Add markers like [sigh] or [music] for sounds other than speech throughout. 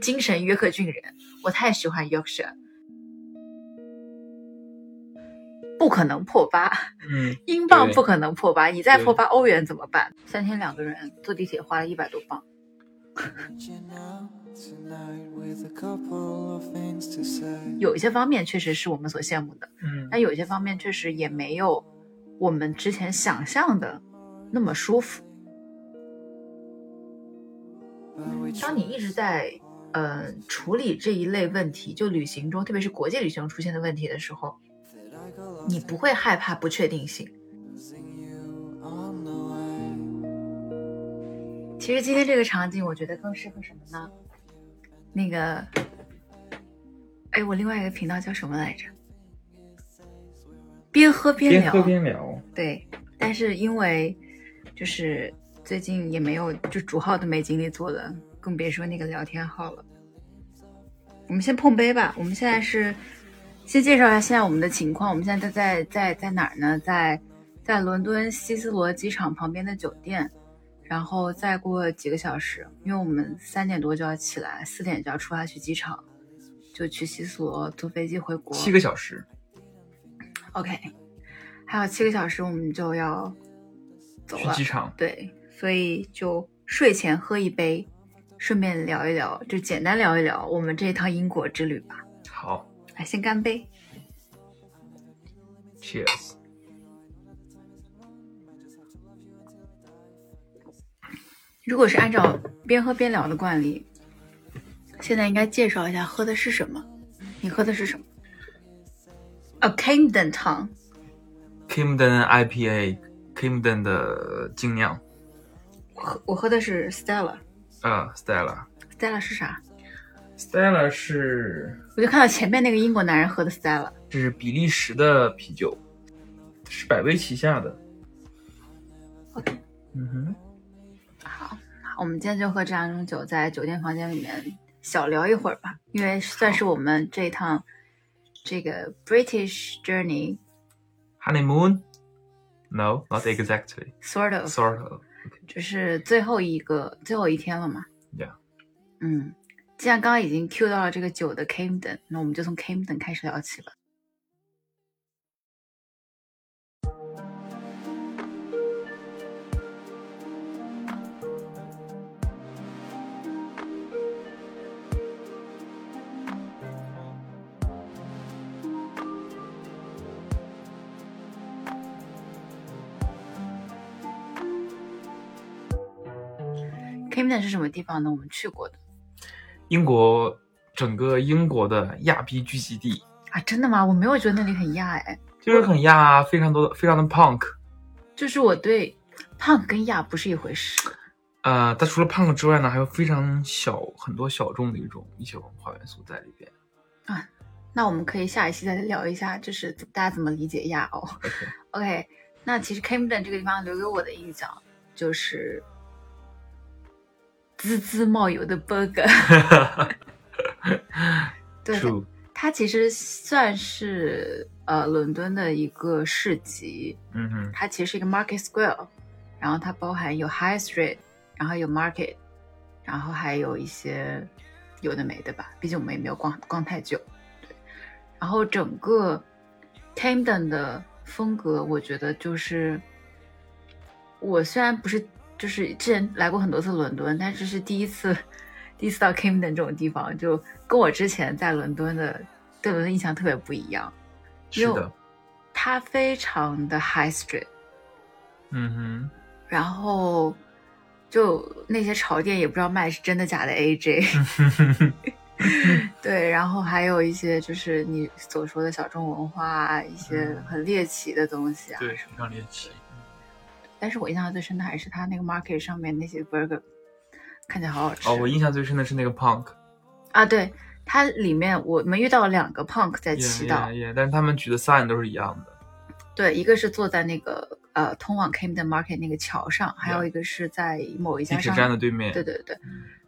精神约克郡人，我太喜欢 Yorkshire。不可能破八，嗯，[laughs] 英镑不可能破八，你再破八欧元怎么办？三天两个人坐地铁花了一百多镑。有一些方面确实是我们所羡慕的，嗯但有一些方面确实也没有我们之前想象的那么舒服。当你一直在呃处理这一类问题，就旅行中，特别是国际旅行中出现的问题的时候你不会害怕不确定性。其实今天这个场景，我觉得更适合什么呢？那个，哎，我另外一个频道叫什么来着？边喝边聊。边喝边聊，对，但是因为就是最近也没有，就主号都没精力做了，更别说那个聊天号了。我们先碰杯吧。我们现在是先介绍一下现在我们的情况。我们现在在在在哪儿呢？在在伦敦希斯罗机场旁边的酒店。然后再过几个小时，因为我们三点多就要起来，四点就要出发去机场，就去希斯罗坐飞机回国。七个小时，OK，还有七个小时我们就要走了。去机场。对，所以就睡前喝一杯，顺便聊一聊，就简单聊一聊我们这一趟英国之旅吧。好来，先干杯！，Cheers。如果是按照边喝边聊的惯例，现在应该介绍一下喝的是什么。你喝的是什么？啊，Camden 糖。Camden IPA，Camden 的精酿，我喝我喝的是 Stella。啊，Stella。Stella 是啥？Stella 是我就看到前面那个英国男人喝的 Stella。这是比利时的啤酒，是百威旗下的。OK，嗯哼，好，我们今天就喝这两种酒，在酒店房间里面小聊一会儿吧，因为算是我们这一趟这个 British journey Honeymoon? No, not exactly. sort of，Sort of. 就是最后一个最后一天了嘛。Yeah. 嗯，既然刚刚已经 Q 到了这个酒的 Camden，那我们就从 Camden 开始聊起吧。Camden 是什么地方呢？我们去过的英国整个英国的亚逼聚集地，啊，真的吗？我没有觉得那里很亚哎，就是很亚啊，非常多的，非常的 punk。就是我对 punk 跟亚不是一回事。呃，它除了 punk 之外呢，还有非常小很多小众的一种一些文化元素在里边。啊那我们可以下一期再聊一下，就是大家怎么理解亚哦。OK，OK，那其实 Camden 这个地方留给我的印象就是滋滋冒油的 burger。[laughs] 对它其实算是呃伦敦的一个市集，嗯哼，它其实是一个 Market Square，然后它包含有 High Street，然后有 Market，然后还有一些有的没的吧，毕竟我们也没有逛逛太久。对，然后整个 Camden 的风格，我觉得就是我虽然不是就是之前来过很多次伦敦，但这是第一次第一次到 Camden 这种地方，就跟我之前在伦敦的对伦敦印象特别不一样。是的，它非常的 High Street。嗯哼然后就那些潮店也不知道卖是真的假的 AJ，哼，[laughs] 对，然后还有一些就是你所说的小众文化啊，一些嗯很猎奇的东西啊。对，非常猎奇。但是我印象最深的还是他那个 market 上面那些 burger，看起来好好吃。哦，我印象最深的是那个 punk，啊，对，它里面我们遇到了两个 punk 在祈祷 yeah, yeah, yeah, 但是他们举的 sign 都是一样的。对，一个是坐在那个呃通往 Camden Market 那个桥上，还有一个是在某一地铁家商站的对面。对对对，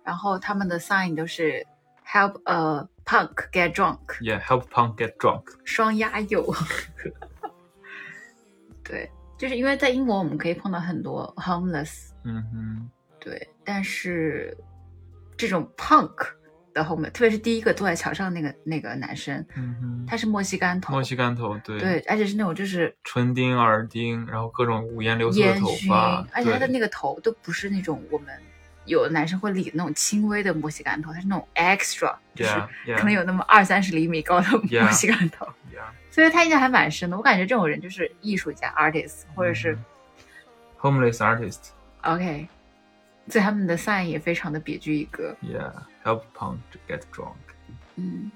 然后他们的 sign 都是 help a punk get drunk，Yeah，help punk get drunk。双押右。[laughs] 对，就是因为在英国我们可以碰到很多 homeless，嗯哼，对，但是这种 punk 的 homeless，特别是第一个坐在桥上那个那个男生，嗯哼，他是墨西干头，墨西干头，对对，而且是那种就是唇钉、耳钉，然后各种五颜六色的头发，，而且他的那个头都不是那种我们有的男生会理那种轻微的墨西干头，他是那种 extra，就是.可能有那么二三十厘米高的.墨西干头。Yeah 所以他印象还蛮深的。我感觉这种人就是艺术家 artist，或者是、嗯 homeless artist。OK，所以他们的 sign 也非常的别具一格。Yeah, help punk to get drunk. 嗯，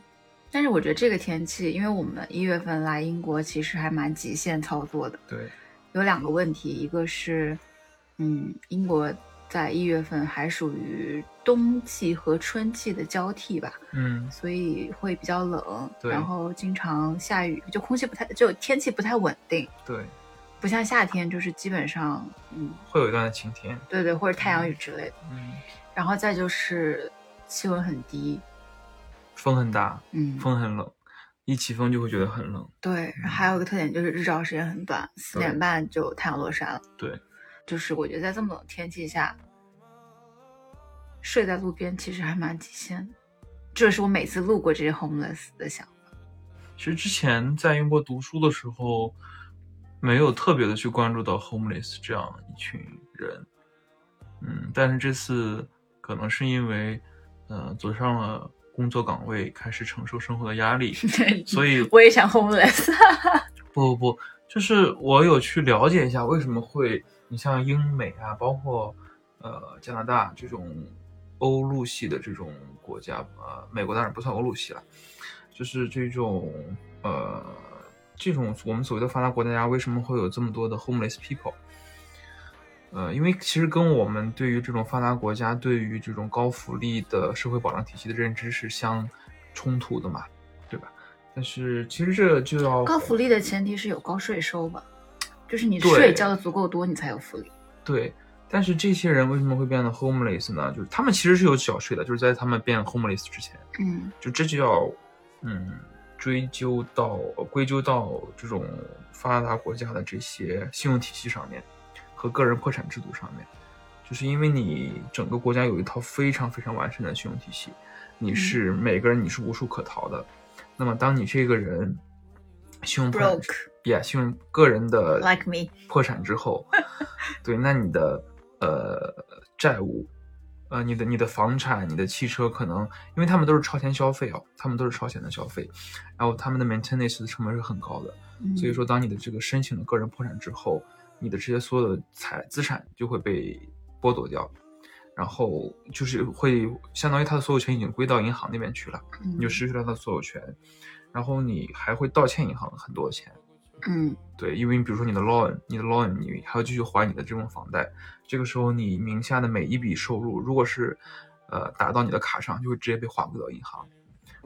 但是我觉得这个天气，因为我们一月份来英国，其实还蛮极限操作的。对，有两个问题，一个是，嗯，英国在一月份还属于冬季和春季的交替吧，嗯，所以会比较冷，对然后经常下雨，就空气不太，就天气不太稳定，对，不像夏天，就是基本上，嗯，会有一段晴天。对对，或者太阳雨之类的。嗯，然后再就是气温很低，风很大，嗯，风很冷，一起风就会觉得很冷。对，还有一个特点就是日照时间很短，四点半就太阳落山了。对，就是我觉得在这么冷的天气下，睡在路边其实还蛮极限的。这是我每次路过这些 homeless 的想法。其实之前在英国读书的时候，没有特别的去关注到 homeless 这样一群人，嗯，但是这次可能是因为，呃，走上了工作岗位，开始承受生活的压力，[laughs] 所以我也想 homeless。[laughs] 不不不，就是我有去了解一下为什么会，你像英美啊，包括呃加拿大这种欧陆系的这种国家，呃，美国当然不算欧陆系了，就是这种呃这种我们所谓的发达国家为什么会有这么多的 homeless people？呃，因为其实跟我们对于这种发达国家对于这种高福利的社会保障体系的认知是相冲突的嘛，对吧？但是其实这就要高福利的前提是有高税收吧，就是你税交的足够多，你才有福利。对，但是这些人为什么会变得 homeless 呢？就是他们其实是有缴税的，就是在他们变 homeless 之前，嗯。就这就要嗯追究到归咎到这种发达国家的这些信用体系上面和个人破产制度上面，就是因为你整个国家有一套非常非常完善的信用体系，你是每个人你是无处可逃的。那么当你这个人信用破产 Broke，yeah，信用个人的 Like me 破产之后，[laughs] 对，那你的呃债务，呃你的你的房产、你的汽车，可能因为他们都是超前消费哦，他们都是超前的消费，然后他们的 maintenance 的成本是很高的，嗯所以说当你的这个申请了个人破产之后，你的这些所有的财资产就会被剥夺掉。然后就是会相当于他的所有权已经归到银行那边去了，嗯你就失去了他的所有权，然后你还会倒欠银行很多钱，嗯对，因为你比如说你的 loan，你的 loan，你还要继续还你的这种房贷，这个时候你名下的每一笔收入，如果是呃打到你的卡上，就会直接被划归到银行。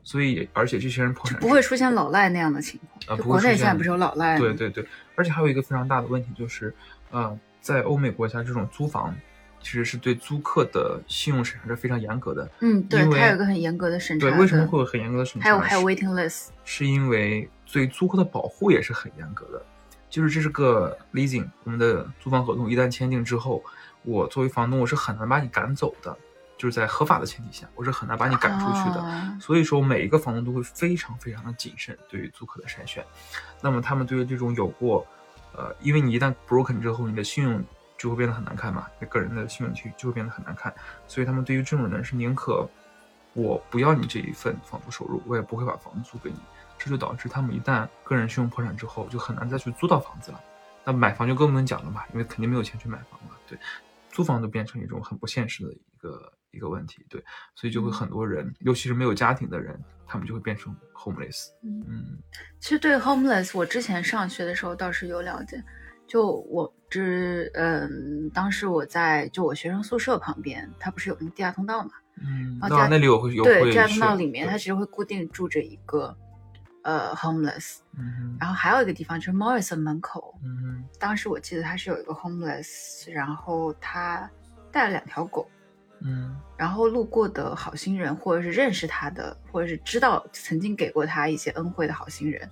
所以，而且这些人破产不会出现老赖那样的情况。就呃不会出现国内现在不是有老赖？对对对，而且还有一个非常大的问题就是，呃，在欧美国家这种租房其实是对租客的信用审查是非常严格的。嗯，对，它有一个很严格的审查对，为什么会有很严格的审查？还有还有 waiting list？是因为对租客的保护也是很严格的。就是这是个 leasing，我们的租房合同一旦签订之后，我作为房东我是很难把你赶走的，就是在合法的前提下，我是很难把你赶出去的。哦所以说，每一个房东都会非常非常的谨慎对于租客的筛选。那么他们对于这种有过，呃，因为你一旦 broken 之后，你的信用就会变得很难看嘛，你个人的信用就就会变得很难看。所以他们对于这种人是宁可我不要你这一份房租收入，我也不会把房子租给你。这就导致他们一旦个人信用破产之后，就很难再去租到房子了。那买房就更不能讲了嘛，因为肯定没有钱去买房嘛。对，租房都变成一种很不现实的一个一个问题。对，所以就会很多人，尤其是没有家庭的人，他们就会变成 homeless。嗯嗯其实对 homeless，我之前上学的时候倒是有了解。就我之嗯，当时我在就我学生宿舍旁边，它不是有那个地下通道嘛？嗯，然后在那那里我会有对，地下通道里面，它其实会固定住着一个呃 homeless，嗯然后还有一个地方就是 Morrison 门口，嗯当时我记得他是有一个 homeless，然后他带了两条狗，嗯然后路过的好心人，或者是认识他的，或者是知道曾经给过他一些恩惠的好心人，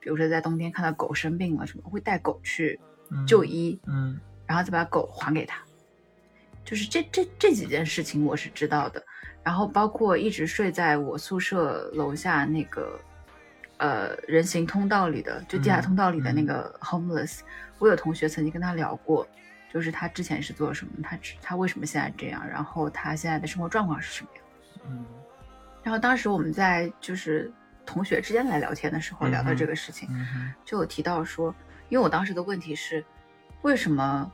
比如说在冬天看到狗生病了什么，会带狗去嗯就医，嗯然后再把狗还给他。就是这这这几件事情我是知道的。然后包括一直睡在我宿舍楼下那个呃人行通道里的，就地下嗯通道里的那嗯个 homeless，、我有同学曾经跟他聊过，就是他之前是做什么，他他为什么现在这样，然后他现在的生活状况是什么样。嗯。然后当时我们在就是同学之间来聊天的时候聊到这个事情，就有提到说，因为我当时的问题是，为什么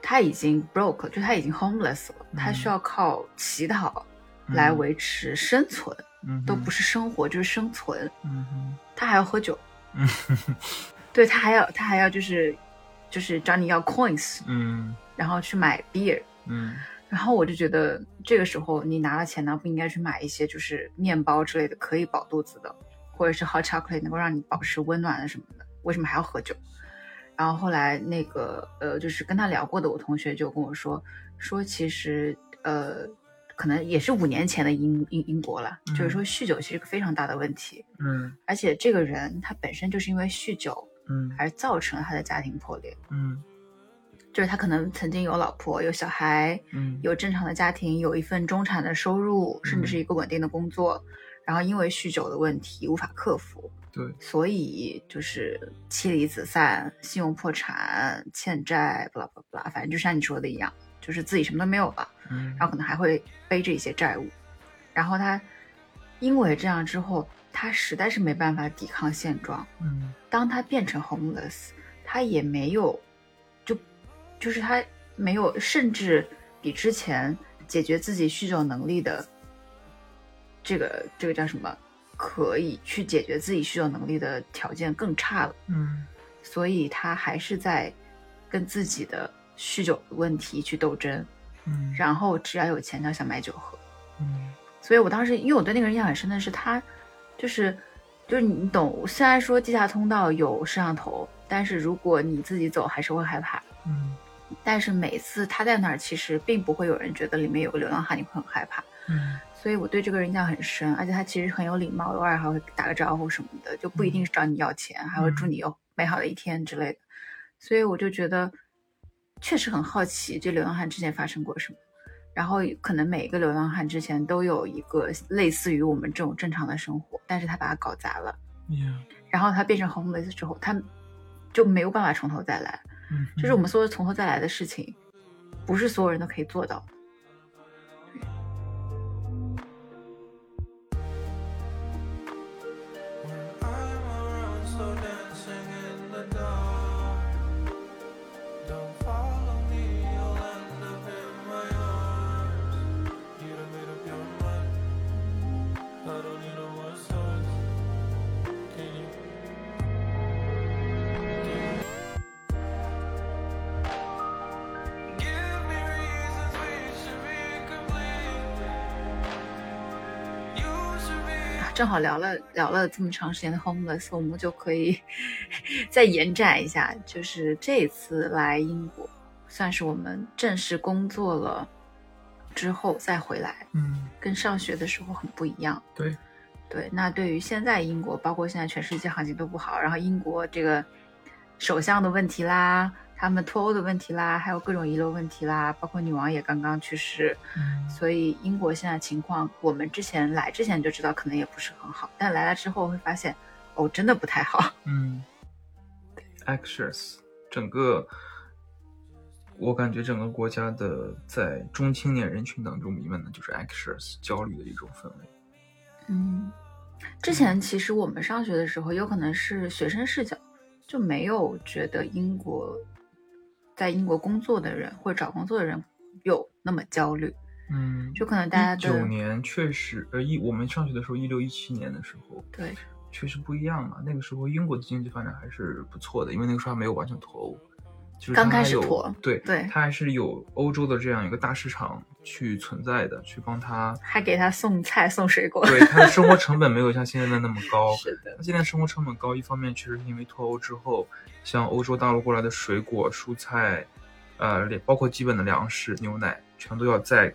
他已经 broke，就他已经 homeless 了，他需嗯。要靠乞讨来维持生存，嗯哼。都不是生活就是生存，嗯哼。他还要喝酒，嗯。对他还要他还要就是就是找你要 coins，嗯。然后去买 beer，嗯。然后我就觉得这个时候你拿了钱呢，不应该去买一些就是面包之类的可以饱肚子的，或者是 hot chocolate 能够让你保持温暖的什么的，为什么还要喝酒？然后后来那个呃，就是跟他聊过的我同学就跟我说，说其实呃，可能也是五年前的英英英国了，就是说酗酒其实是个非常大的问题，嗯。而且这个人他本身就是因为酗酒嗯。而造成了他的家庭破裂，嗯。就是他可能曾经有老婆有小孩，嗯。有正常的家庭，有一份中产的收入，甚至是一个稳定的工作，然后因为酗酒的问题无法克服，对。所以就是妻离子散、信用破产、欠债，不拉巴拉，反正就像你说的一样，就是自己什么都没有了，嗯。然后可能还会背着一些债务，然后他因为这样之后，他实在是没办法抵抗现状，嗯。当他变成 homeless，他也没有，就就是他没有，甚至比之前解决自己酗酒能力的这个这个叫什么，可以去解决自己酗酒能力的条件更差了，嗯。所以他还是在跟自己的酗酒的问题去斗争，嗯然后只要有钱他想买酒喝，嗯所以我当时，因为我对那个人印象很深的是他，就是就是你懂，虽然说地下通道有摄像头，但是如果你自己走还是会害怕。嗯但是每次他在那儿，其实并不会有人觉得里面有个流浪汉，你会很害怕。嗯所以我对这个人印象很深，而且他其实很有礼貌，偶尔还会打个招呼什么的，就不一定是找你要钱，还会祝你有美好的一天之类的。所以我就觉得，确实很好奇这流浪汉之前发生过什么。然后可能每一个流浪汉之前都有一个类似于我们这种正常的生活，但是他把它搞砸了然后他变成 homeless 之后，他就没有办法从头再来。嗯就是我们说的从头再来的事情，不是所有人都可以做到的。正好聊了聊了这么长时间的 homeless，我们就可以 [laughs] 再延展一下，就是这次来英国，算是我们正式工作了之后再回来，嗯跟上学的时候很不一样。对对，那对于现在英国，包括现在全世界行情都不好，然后英国这个首相的问题啦，他们脱欧的问题啦，还有各种遗留问题啦，包括女王也刚刚去世，嗯所以英国现在情况，我们之前来之前就知道可能也不是很好，但来了之后会发现，哦，真的不太好。[laughs] 嗯，anxious，整个我感觉整个国家的在中青年人群当中弥漫的就是 anxious 焦虑的一种氛围。嗯，之前其实我们上学的时候，有可能是学生视角，就没有觉得英国在英国工作的人或者找工作的人有那么焦虑，嗯，就可能大家九年确实，呃一我们上学的时候一六一七年的时候，对确实不一样嘛。那个时候英国的经济发展还是不错的，因为那个时候还没有完全脱欧，就是刚开始还有对对它还是有欧洲的这样一个大市场去存在的，去帮他。还给他送菜送水果。对它的生活成本没有像现在的那么高，[laughs] 是的，那现在生活成本高，一方面确实是因为脱欧之后，像欧洲大陆过来的水果、蔬菜，呃，连包括基本的粮食、牛奶，全都要再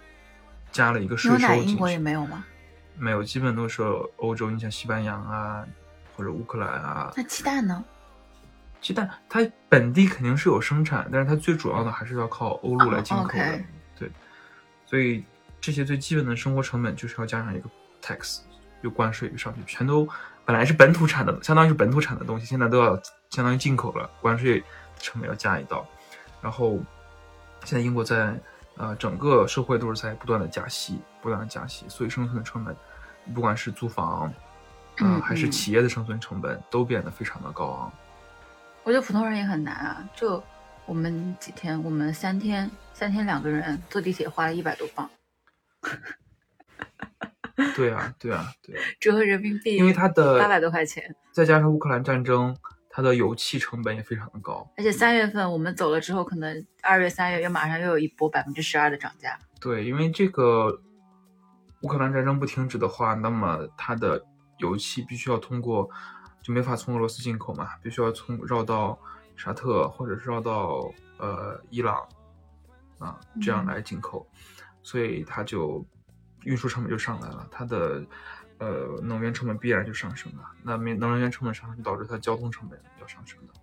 加了一个税牛奶收进英国也。没有吗？没有，基本都是欧洲，你像西班牙啊，或者乌克兰啊，那鸡蛋呢？鸡蛋它本地肯定是有生产，但是它最主要的还是要靠欧陆来进口的。对，所以这些最基本的生活成本就是要加上一个 tax，就关税上去，全都本来是本土产的，相当于是本土产的东西，现在都要相当于进口了，关税成本要加一道。然后现在英国在呃整个社会都是在不断的加息，不断的加息，所以生存的成本，不管是租房，啊、嗯还是嗯企业的生存成本，都变得非常的高昂。我觉得普通人也很难啊。就我们几天，我们三天，三天两个人坐地铁花了一百多镑，[laughs] 对啊，对啊，对啊，折合人民币因为它的八百多块钱。再加上乌克兰战争，它的油气成本也非常的高。而且三月份我们走了之后，可能二月、三月又马上又有一波百分之十二的涨价。对，因为这个乌克兰战争不停止的话，那么它的油气必须要通过，就没法从俄罗斯进口嘛，必须要从绕到沙特或者是绕到呃伊朗啊这样嗯。来进口，所以它就运输成本就上来了，它的呃能源成本必然就上升了，那么能源成本上升导致它交通成本要上升的，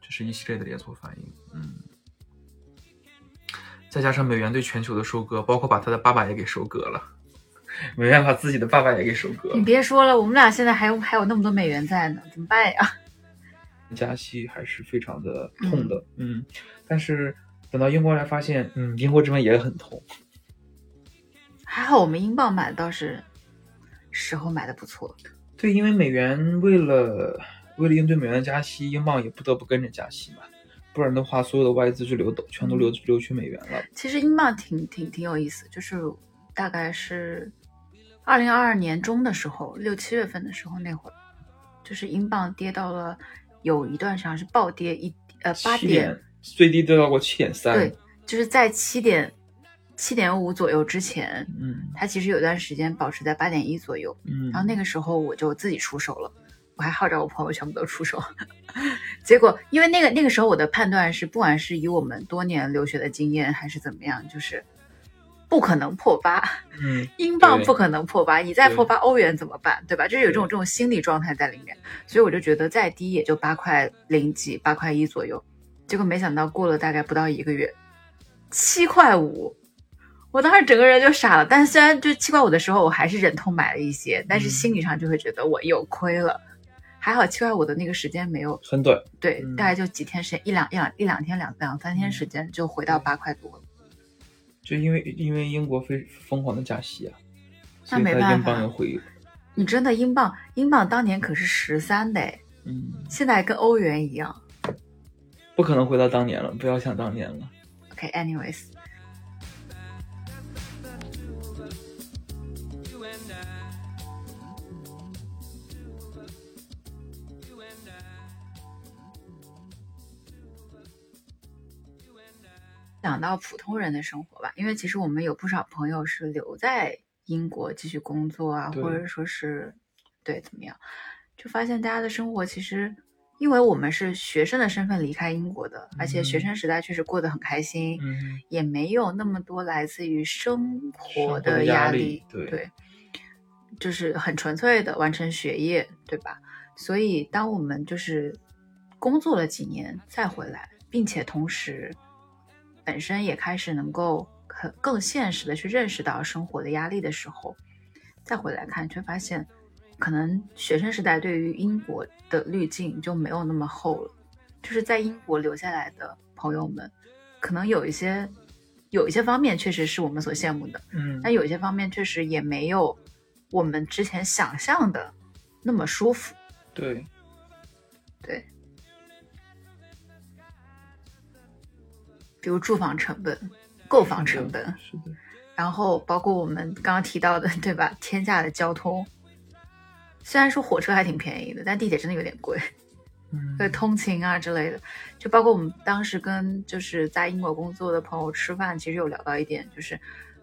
这是一系列的连锁反应，嗯。再加上美元对全球的收割，包括把他的爸爸也给收割了，美元把自己的爸爸也给收割你。别说了，我们俩现在还有还有那么多美元在呢，怎么办呀？[laughs] 加息还是非常的痛的，嗯，但是等到英国来发现，嗯，英国这边也很痛，还好我们英镑买的倒是时候买的不错。对，因为美元为了为了应对美元的加息，英镑也不得不跟着加息嘛，不然的话，所有的外资就流走，全都流流去美元了。其实英镑挺挺挺有意思，就是大概是二零二二年中的时候，六七月份的时候那会儿，就是英镑跌到了有一段时间是暴跌一呃八七点，最低跌到过七点三，对，就是在七点七点五左右之前，嗯它其实有段时间保持在八点一左右，嗯，然后那个时候我就自己出手了，我还号召我朋友全部都出手。[laughs] 结果因为那个那个时候我的判断是，不管是以我们多年留学的经验还是怎么样，就是不可能破八，嗯 [laughs] 英镑不可能破八，你再破八，欧元怎么办？对吧？就是有这种这种心理状态在里面，所以我就觉得再低也就八块零几、八块一左右。结果没想到过了大概不到一个月，七块五，我当时整个人就傻了。但虽然就七块五的时候，我还是忍痛买了一些，但是嗯心理上就会觉得我又亏了。还好七块五的那个时间没有很短，对，嗯大概就几天时间，一两一两一两天两两三天时间就回到对八块多了。就因为因为英国非疯狂的加息啊，所以那没办它英镑法又回，你真的英镑，英镑当年可是十三的诶，嗯，现在跟欧元一样。不可能回到当年了，不要想当年了。OK，anyways，、讲到普通人的生活吧，因为其实我们有不少朋友是留在英国继续工作啊，或者说是对怎么样，就发现大家的生活其实，因为我们是学生的身份离开英国的，而且学嗯。生时代确实过得很开心，嗯，也没有那么多来自于生活活的压压力对就是很纯粹的完成学业，对吧？所以当我们就是工作了几年再回来，并且同时本身也开始能够很更现实的去认识到生活的压力的时候，再回来看，却发现可能学生时代对于英国的滤镜就没有那么厚了。就是在英国留下来的朋友们，可能有一些有一些方面确实是我们所羡慕的，嗯但有一些方面确实也没有我们之前想象的那么舒服。对，对，比如住房成本、购房成本，是的，然后包括我们刚刚提到的，对吧？天价的交通，虽然说火车还挺便宜的，但地铁真的有点贵。嗯，[laughs] 对通勤啊之类的，就包括我们当时跟就是在英国工作的朋友吃饭，其实有聊到一点，就是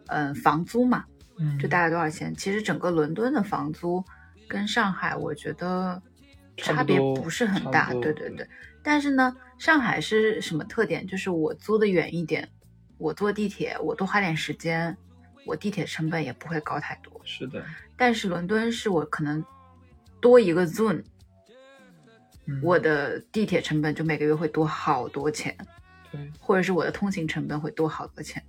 嗯房租嘛，嗯就大概多少钱？其实整个伦敦的房租跟上海，我觉得差别不是很大，对对对对。但是呢，上海是什么特点？就是我租的远一点，我坐地铁我多花点时间，我地铁成本也不会高太多。是的，但是伦敦是我可能多一个 zone，嗯我的地铁成本就每个月会多好多钱，对，或者是我的通勤成本会多好多钱。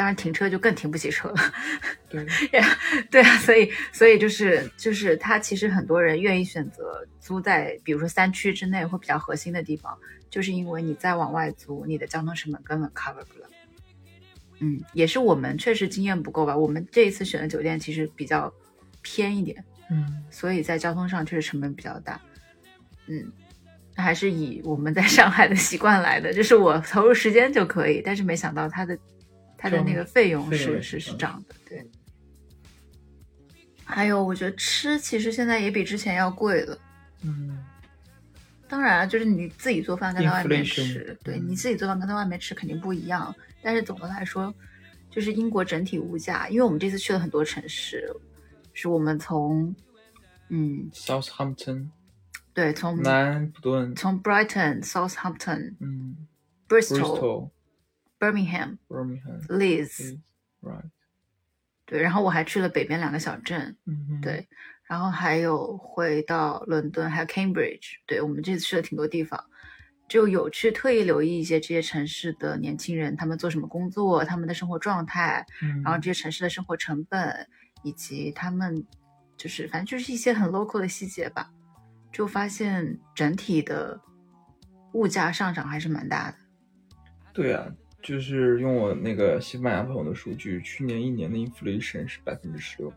当然停车就更停不起车了。[laughs] 对，[laughs] 对啊，所以所以就是就是他其实很多人愿意选择租在比如说三区之内或比较核心的地方，就是因为你再往外租，你的交通成本根本 cover 不了。嗯，也是我们确实经验不够吧。我们这一次选的酒店其实比较偏一点，嗯，所以在交通上确实成本比较大。嗯，还是以我们在上海的习惯来的，就是我投入时间就可以，但是没想到它的它的那个费用是是是是涨的，对。还有，我觉得吃其实现在也比之前要贵了。嗯，当然了，就是你自己做饭跟在外面吃，对嗯。你自己做饭跟在外面吃肯定不一样。但是总的来说，就是英国整体物价，因为我们这次去了很多城市，是我们从嗯。Southampton 对从南安普顿，从 Brighton、Southampton、嗯。Bristol、，Bristol、Birmingham、Birmingham、Leeds，Right，对，然后我还去了北边两个小镇，嗯哼，对，然后还有回到伦敦，还有 Cambridge，对我们这次去了挺多地方，就有去特意留意一些这些城市的年轻人，他们做什么工作，他们的生活状态，嗯，然后这些城市的生活成本，以及他们就是反正就是一些很 local 的细节吧，就发现整体的物价上涨还是蛮大的。对啊，就是用我那个西班牙朋友的数据，去年一年的 inflation 是百分之十六，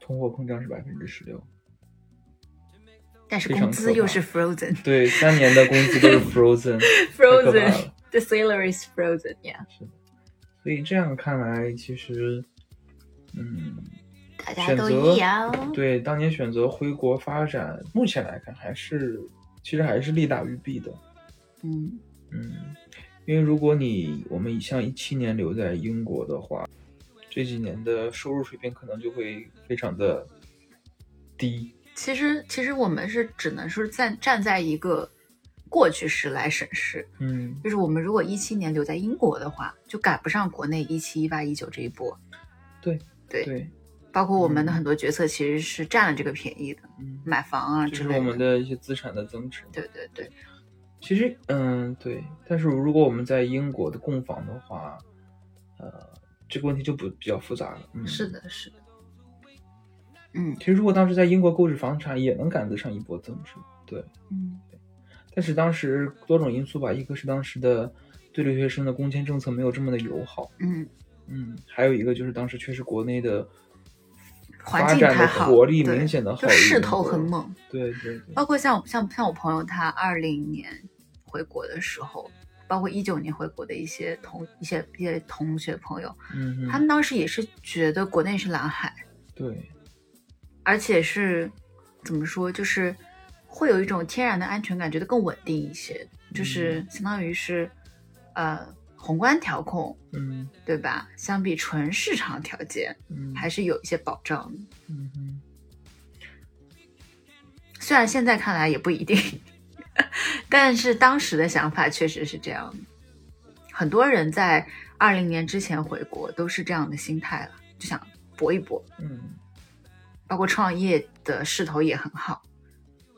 通货膨胀是百分之十六。但是工资又是 frozen，frozen，the 对，三年的工资都是 frozen。[laughs] frozen，the。[laughs] salary is frozen，yeah，是的，所以这样看来，其实，嗯，大家都一样。对当年选择回国发展，目前来看还是其实还是利大于弊的。嗯，嗯，因为如果你我们像一七年留在英国的话，这几年的收入水平可能就会非常的低。其实其实我们是只能是站站在一个过去时来审视，嗯，就是我们如果一七年留在英国的话，就赶不上国内一七、一八、一九这一波。对对，对，包括我们的嗯。很多决策其实是占了这个便宜的，嗯，买房啊之类这是我们的一些资产的增值。对对对，其实，嗯，对，但是如果我们在英国的供房的话，呃，这个问题就不比较复杂了。嗯，是。的，是的。嗯其实，如果当时在英国购置房产，也能赶得上一波增值。对，嗯但是当时多种因素吧，一个是当时的对留学生的工签政策没有这么的友好，嗯，嗯，还有一个就是当时确实国内的发展的活力对明显的好就势头国很猛。对对对，包括像像像我朋友他二零年回国的时候，包括一九年回国的一些同一些一些同学朋友，嗯，他们当时也是觉得国内是蓝海，对，而且是怎么说，就是会有一种天然的安全感，觉得更稳定一些，就是相当于是呃宏观调控，嗯。对吧？相比纯市场调节，嗯，还是有一些保障的。嗯哼，虽然现在看来也不一定，[laughs] 但是当时的想法确实是这样的。很多人在二零年之前回国都是这样的心态了，就想搏一搏。嗯包括创业的势头也很好，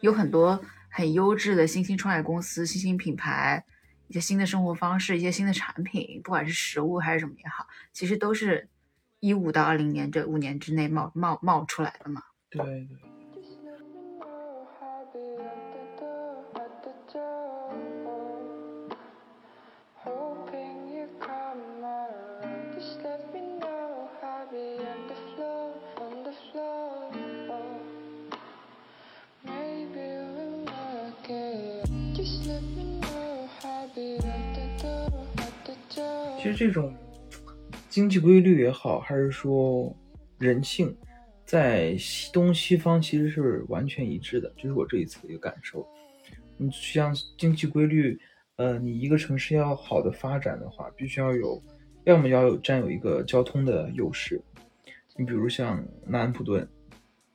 有很多很优质的新兴创业公司、新兴品牌，一些新的生活方式、一些新的产品，不管是食物还是什么也好，其实都是一五到二零年这五年之内冒冒冒出来的嘛。对对。这种经济规律也好，还是说人性，在西东西方其实是完全一致的，这是我这一次的一个感受。你像经济规律，呃，你一个城市要好的发展的话，必须要有，要么要有占有一个交通的优势。你比如像南安普顿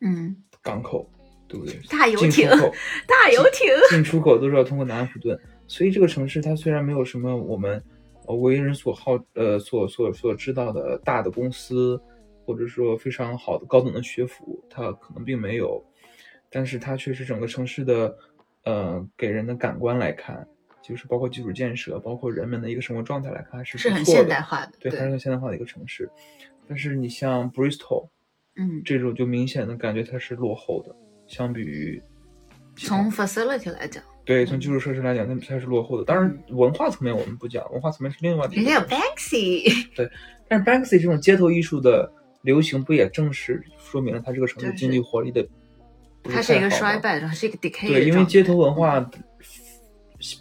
嗯，港口，对不对？大游艇大游艇，进出口都是要通过南安普顿，所以这个城市它虽然没有什么我们呃为人所好呃所所所知道的大的公司，或者说非常好的高等的学府，它可能并没有，但是它却是整个城市的呃给人的感官来看，就是包括基础建设，包括人们的一个生活状态来看，还是是很现代化的，对，还是很现代化的一个城市。但是你像 Bristol 嗯，这种，就明显的感觉它是落后的，相比于从 facility 来讲，对从基础设施来讲，它它是落后的。当然，文化层面我们不讲，文化层面是另外的一个人家有 Banksy，对但是 Banksy 这种街头艺术的流行，不也正是说明了它这个城市经济活力的它是一个衰败的，它是一个 decay 的对，因为街头文化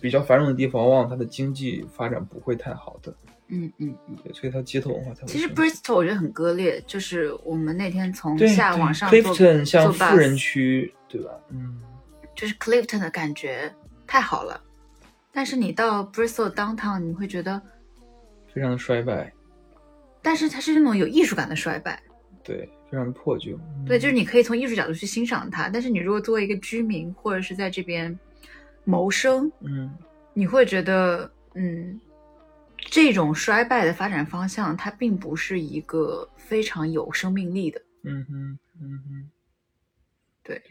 比较繁荣的地方，往往它的经济发展不会太好的，嗯嗯嗯。对，所以它街头文化才会其实 Bristol 我觉得很割裂，就是我们那天从下往上坐 Clifton 像富人区，对吧？嗯，就是 Clifton 的感觉太好了，但是你到 Bristol downtown 你会觉得，非常的衰败，但是它是那种有艺术感的衰败，对，非常的破旧。对，就是嗯你可以从艺术角度去欣赏它，但是你如果作为一个居民或者是在这边谋生，嗯，你会觉得，嗯，这种衰败的发展方向，它并不是一个非常有生命力的。嗯哼，嗯哼，对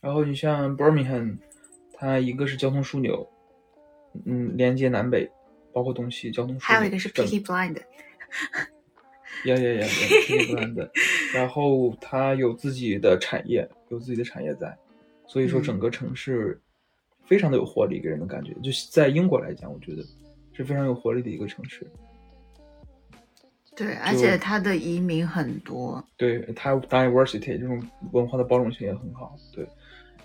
然后你像 Birmingham，它一个是交通枢纽，嗯，连接南北，包括东西交通枢纽。还有一个是整 Peaky Blind，呀呀呀呀，这个的。然后它有自己的产业，有自己的产业在，所以说嗯整个城市非常的有活力，给人的感觉。就是在英国来讲，我觉得是非常有活力的一个城市。对，而且它的移民很多，对它 diversity 这种文化的包容性也很好。对，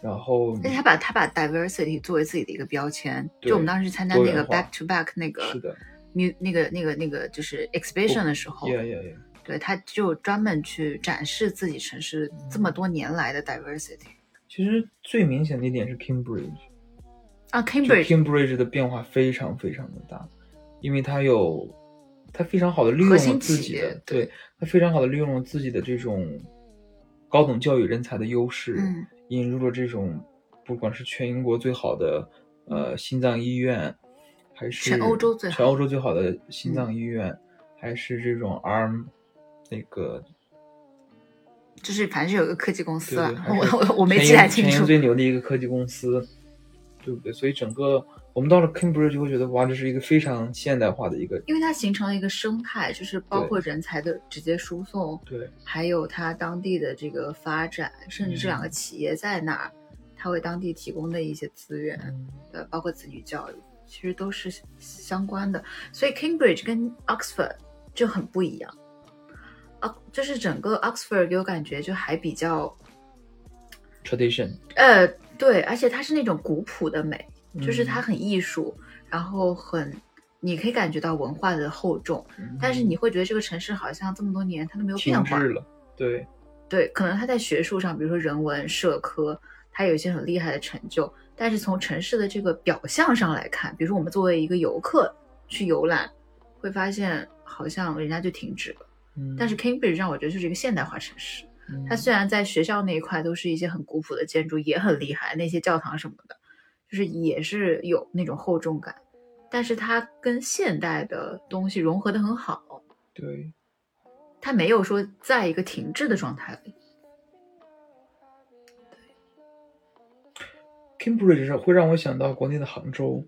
然后而且他把他把 diversity 作为自己的一个标签。就我们当时参加那个 back to back 那个是的那个那个那个就是 exhibition 的时候，对，他就专门去展示自己城市这么多年来的 diversity。其实最明显的一点是 Cambridge。啊就，Cambridge，Cambridge 的变化非常非常的大，因为它有，它非常好的利用自己的，对，它非常好的利用了自己的这种高等教育人才的优势，嗯引入了这种不管是全英国最好的呃心脏医院，还是全欧洲最好全欧洲最好的心脏医院，还是这种 ARM 那个就是反正有个科技公司了，对对我我我没记太清楚全英。最牛的一个科技公司，对不对？所以整个我们到了 Cambridge 就会觉得，哇，这是一个非常现代化的一个，因为它形成了一个生态，就是包括人才的直接输送，对还有它当地的这个发展，甚至这两个嗯企业在那儿，它为当地提供的一些资源，嗯呃，包括子女教育，其实都是相关的。所以 Cambridge 跟 Oxford 就很不一样，啊，就是整个 Oxford 给我感觉就还比较，tradition，呃，对，而且它是那种古朴的美，就是它嗯很艺术，然后很。你可以感觉到文化的厚重，嗯但是你会觉得这个城市好像这么多年它都没有变化。了，对，对，可能它在学术上，比如说人文、社科，它有一些很厉害的成就，但是从城市的这个表象上来看，比如说我们作为一个游客去游览，会发现好像人家就停止了。嗯但是 Cambridge 让我觉得就是一个现代化城市，嗯它虽然在学校那一块都是一些很古朴的建筑，也很厉害，那些教堂什么的，就是也是有那种厚重感，但是它跟现代的东西融合的很好，对，它没有说在一个停滞的状态里。Cambridge 是会让我想到国内的杭州，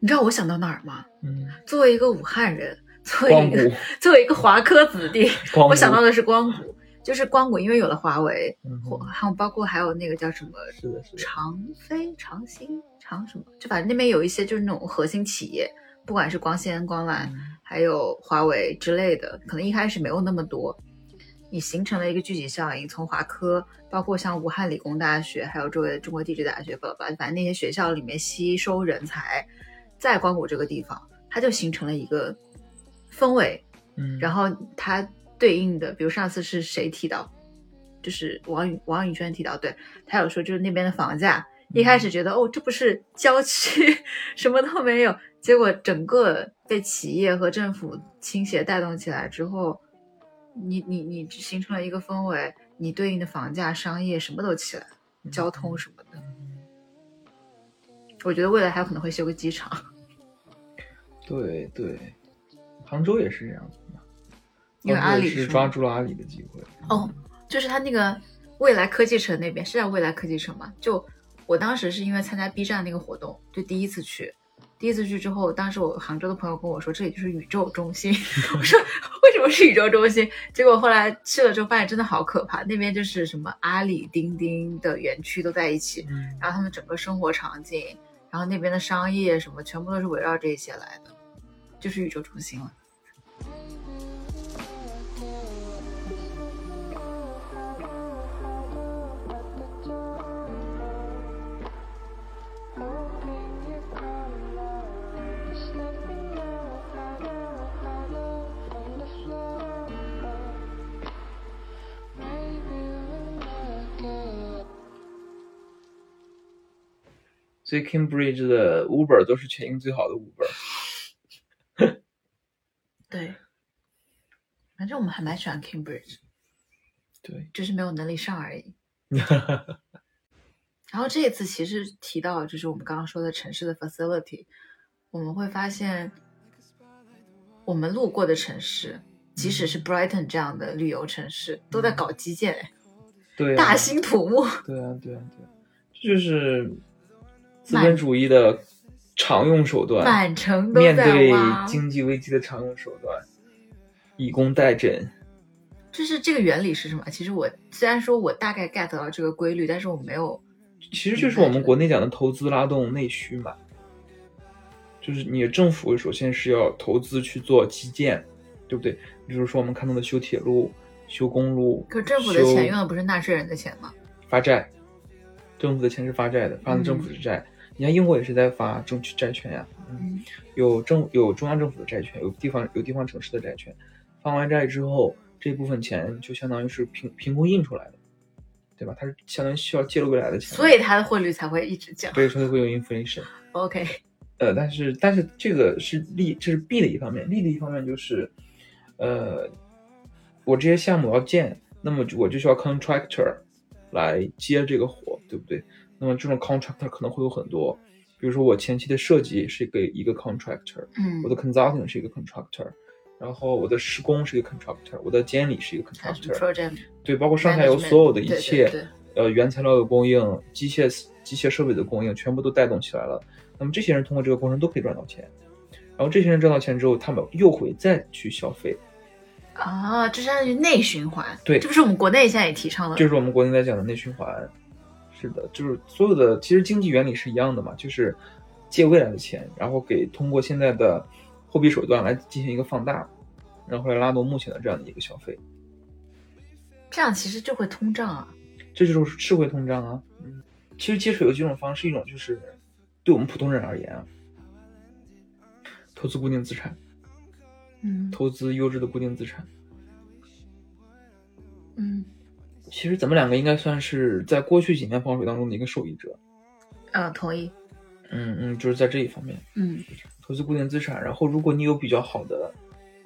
你知道我想到哪儿吗？嗯，作为一个武汉人，作为一个，作为一个华科子弟，我想到的是光谷，就是光谷，因为有了华为，嗯或还有包括还有那个叫什么是的，是的，长飞、长兴、长什么，就反正那边有一些就是那种核心企业，不管是光纤、光缆，嗯还有华为之类的，可能一开始没有那么多，你形成了一个聚集效应，从华科，包括像武汉理工大学，还有周围的中国地质大学，巴拉巴拉，反正那些学校里面吸收人才，在光谷这个地方，它就形成了一个氛围，嗯，然后它对应的，比如上次是谁提到，就是王宇王宇轩提到，对他有说就是那边的房价，一开始觉得哦这不是郊区，[laughs] 什么都没有，结果整个被企业和政府倾斜带动起来之后，你你你形成了一个氛围，你对应的房价、商业什么都起来，交通什么的，我觉得未来还有可能会修个机场。对对，杭州也是这样子的，因为阿里是抓住了阿里的机会，哦，就是他那个未来科技城那边是叫未来科技城吗？就我当时是因为参加 B 站那个活动，就第一次去，第一次去之后，当时我杭州的朋友跟我说，这里就是宇宙中心。[laughs] 我说为什么是宇宙中心？结果后来去了之后，发现真的好可怕。那边就是什么阿里、钉钉的园区都在一起，嗯，然后他们整个生活场景，然后那边的商业什么，全部都是围绕这些来的，就是宇宙中心了。Cambridge 的 Uber 都是全英最好的 Uber。[laughs] 对，反正我们还蛮喜欢 Cambridge，[laughs] 对，就是没有能力上而已。[laughs] 然后这一次其实提到就是我们刚刚说的城市的 facility，我们会发现，我们路过的城市，即使是 Brighton 这样的旅游城市，都在搞基建，哎对、啊，大兴土木。对啊，对啊，对啊，这就是资本主义的常用手段，满城都面对，经济危机的常用手段，以工代赈。就是这个原理是什么？其实我虽然说我大概 get 到这个规律，但是我没有其实就是我们国内讲的投资拉动内需嘛，就是你的政府首先是要投资去做基建，对不对？比如说我们看到的修铁路、修公路，可政府的钱用的不是纳税人的钱吗？发债，政府的钱是发债的，发的政府是债。你看英国也是在发政区债券呀，嗯，嗯有政有中央政府的债券，有地方有地方城市的债券，发完债之后，这部分钱就相当于是凭凭空印出来的，对吧？它是相当于需要借入未来的钱，所以它的汇率才会一直降。所以说会有 inflation。OK，呃，但是但是这个是利，这是弊的一方面，利的一方面就是，呃，我这些项目要建，那么我就需要 contractor 来接这个活，对不对？那么这种 contractor 可能会有很多，比如说我前期的设计是给一个 contractor，嗯我的 consulting 是一个 contractor，然后我的施工是一个 contractor，我的监理是一个 contractor，project 对，包括上下游所有的一对对切，对呃，原材料的供应、机械机械设备的供应，全部都带动起来了。那么这些人通过这个过程都可以赚到钱，然后这些人赚到钱之后，他们又会再去消费，啊，这相当于内循环。对这不是我们国内现在也提倡的。就是我们国内在讲的内循环。是的，就是所有的其实经济原理是一样的嘛，就是借未来的钱，然后给通过现在的货币手段来进行一个放大，然后来拉动目前的这样的一个消费。这样其实就会通胀啊。这就是是会通胀啊。嗯，其实接水有几种方式，一种就是对我们普通人而言啊，投资固定资产，嗯投资优质的固定资产。嗯其实咱们两个应该算是在过去几年防水当中的一个受益者。啊，同意。嗯嗯，就是在这一方面，嗯投资固定资产。然后，如果你有比较好的，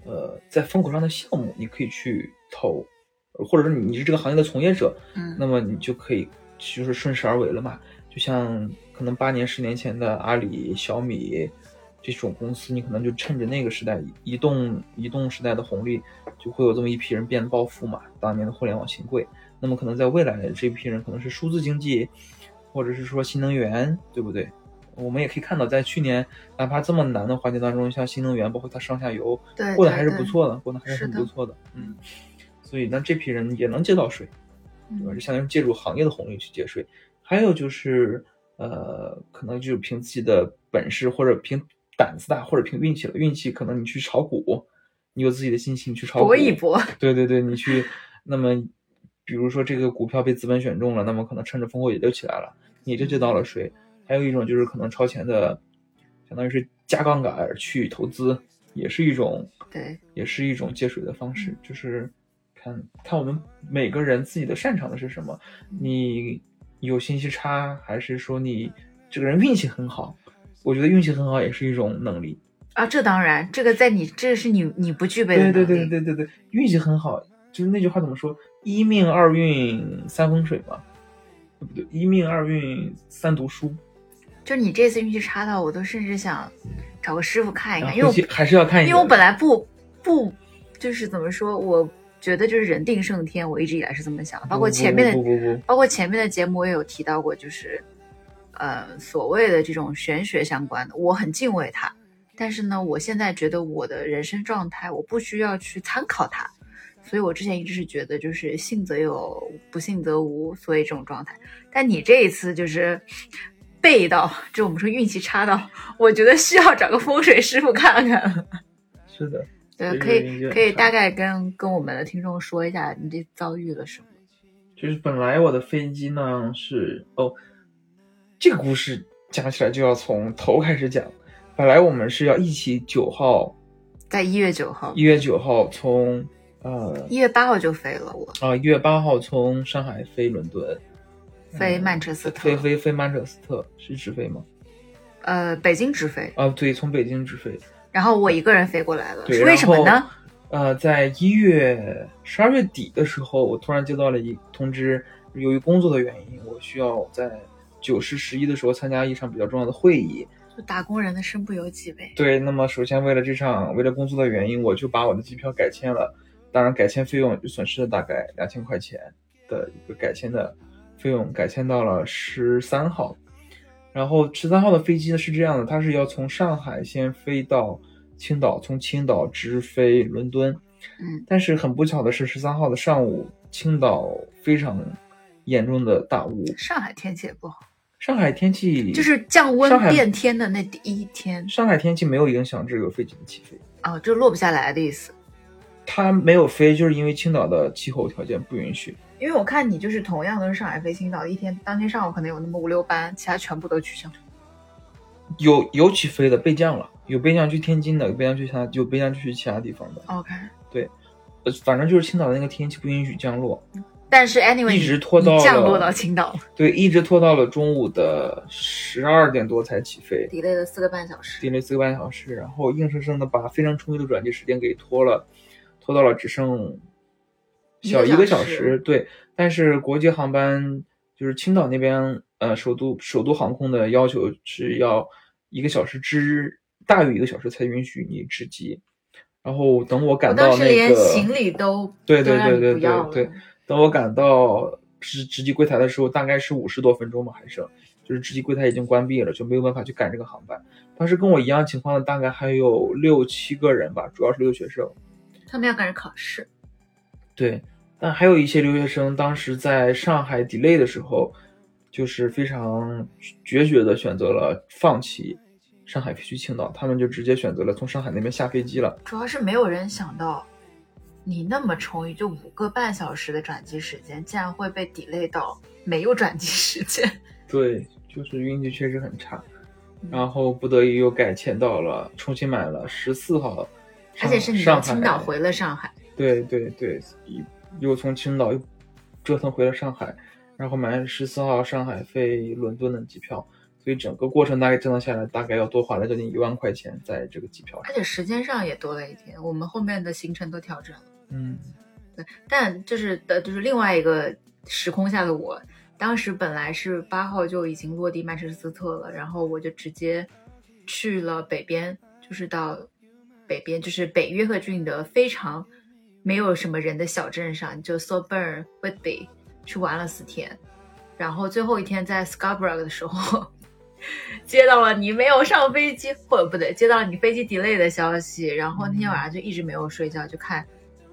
呃，在风口上的项目，你可以去投，或者说你是这个行业的从业者，嗯那么你就可以就是顺势而为了嘛。就像可能八年、十年前的阿里、小米这种公司，你可能就趁着那个时代移动移动时代的红利，就会有这么一批人变暴富嘛。当年的互联网新贵，那么可能在未来的这批人可能是数字经济，或者是说新能源，对不对？我们也可以看到，在去年哪怕这么难的环境当中，像新能源，包括它上下游，对，过得还是不错的，过得还是很不错的。嗯，所以那这批人也能接到税。对吧？嗯就相当于借助行业的红利去借税。还有就是，呃，可能就是凭自己的本事，或者凭胆子大，或者凭运气了。运气可能你去炒股，你有自己的信心去炒股，搏一搏。对对对，你去，[laughs] 那么比如说这个股票被资本选中了，那么可能趁着风口也就起来了，你这就到了水。还有一种就是可能超前的，相当于是加杠杆儿去投资，也是一种对，也是一种借水的方式，就是看看我们每个人自己的擅长的是什么。你有信息差，还是说你这个人运气很好？我觉得运气很好也是一种能力。啊，这当然，这个在你这是你你不具备的对对对对对对，运气很好，就是那句话怎么说？一命二运三风水嘛，对不对？一命二运三读书。就你这次运气差到，我都甚至想找个师傅看一看，因为还是要看因为我本来不不就是怎么说，我觉得就是人定胜天，我一直以来是这么想，包括前面的不不不不不包括前面的节目我也有提到过，就是呃所谓的这种玄学相关的，我很敬畏它。但是呢，我现在觉得我的人生状态，我不需要去参考它，所以我之前一直是觉得就是信则有，不信则无，所以这种状态。但你这一次就是背到，就我们说运气差到，我觉得需要找个风水师傅看看。[laughs] 是的，对，可以可以大概跟跟我们的听众说一下你这遭遇了什么。就是本来我的飞机呢是哦，这个故事讲起来就要从头开始讲。本来我们是要一起九号，在一月九号一，月九号从呃一月八号就飞了，我啊一月八号从上海飞伦敦，飞曼彻斯特，飞飞飞曼彻斯特是直飞吗？呃北京直飞，啊，对，从北京直飞。然后我一个人飞过来了，是为什么呢？呃，在一月十二月底的时候，我突然接到了一通知，由于工作的原因，我需要在九十十一的时候参加一场比较重要的会议。就打工人的身不由己呗。对，那么首先为了这场，为了工作的原因，我就把我的机票改签了。当然，改签费用就损失了大概两千块钱的一个改签的费用，改签到了十三号。然后十三号的飞机呢是这样的，它是要从上海先飞到青岛，从青岛直飞伦敦。嗯，但是很不巧的是，十三号的上午，青岛非常严重的大雾，上海天气也不好，上海天气就是降温变天的那第一天，上海天气没有影响这个飞机的起飞。哦，就落不下来的意思。它没有飞，就是因为青岛的气候条件不允许。因为我看你就是同样都是上海飞青岛，一天当天上午可能有那么五六班，其他全部都取消。有有起飞的备降了，有备降去天津的，有备降去其他，有备降去其他地方的。OK，对呃，反正就是青岛的那个天气不允许降落，但是 anyway 一直拖到降落到青岛对，一直拖到了中午的十二点多才起飞，，delay 了四个半小时。delay 四个半小时，然后硬生生的把非常充裕的转机时间给拖了，拖到了只剩小一个小时时。对，但是国际航班就是青岛那边，呃，首都首都航空的要求是要一个小时之大于一个小时才允许你值机。然后等我我赶到那个行李都对对对对对对，等我赶到值值机柜台的时候，大概是五十多分钟吧，还剩就是值机柜台已经关闭了，就没有办法去赶这个航班。当时跟我一样情况的大概还有六七个人吧，主要是留学生。他们要赶着考试。对，但还有一些留学生当时在上海 delay 的时候，就是非常决绝的选择了放弃上海飞去青岛，他们就直接选择了从上海那边下飞机了。主要是没有人想到，你那么充裕，就五个半小时的转机时间，竟然会被 delay 到没有转机时间。[laughs] 对，就是运气确实很差，嗯然后不得已又改签到了，重新买了十四号上，而且是你从青岛回了上海，对对对，一又从青岛又折腾回了上海，然后买十四号上海飞伦敦的机票，所以整个过程大概折腾下来，大概要多花了将近一万块钱在这个机票上。而且时间上也多了一天，我们后面的行程都调整了。嗯，对，但就是的，就是另外一个时空下的我，当时本来是八号就已经落地曼彻斯特了，然后我就直接去了北边，就是到北边，就是北约克郡的非常没有什么人的小镇上，就 Soburn Whitby 去玩了四天，然后最后一天在 Scarborough 的时候。接到了你没有上飞机，或不对，接到了你飞机 delay 的消息，然后那天晚上就一直没有睡觉，就看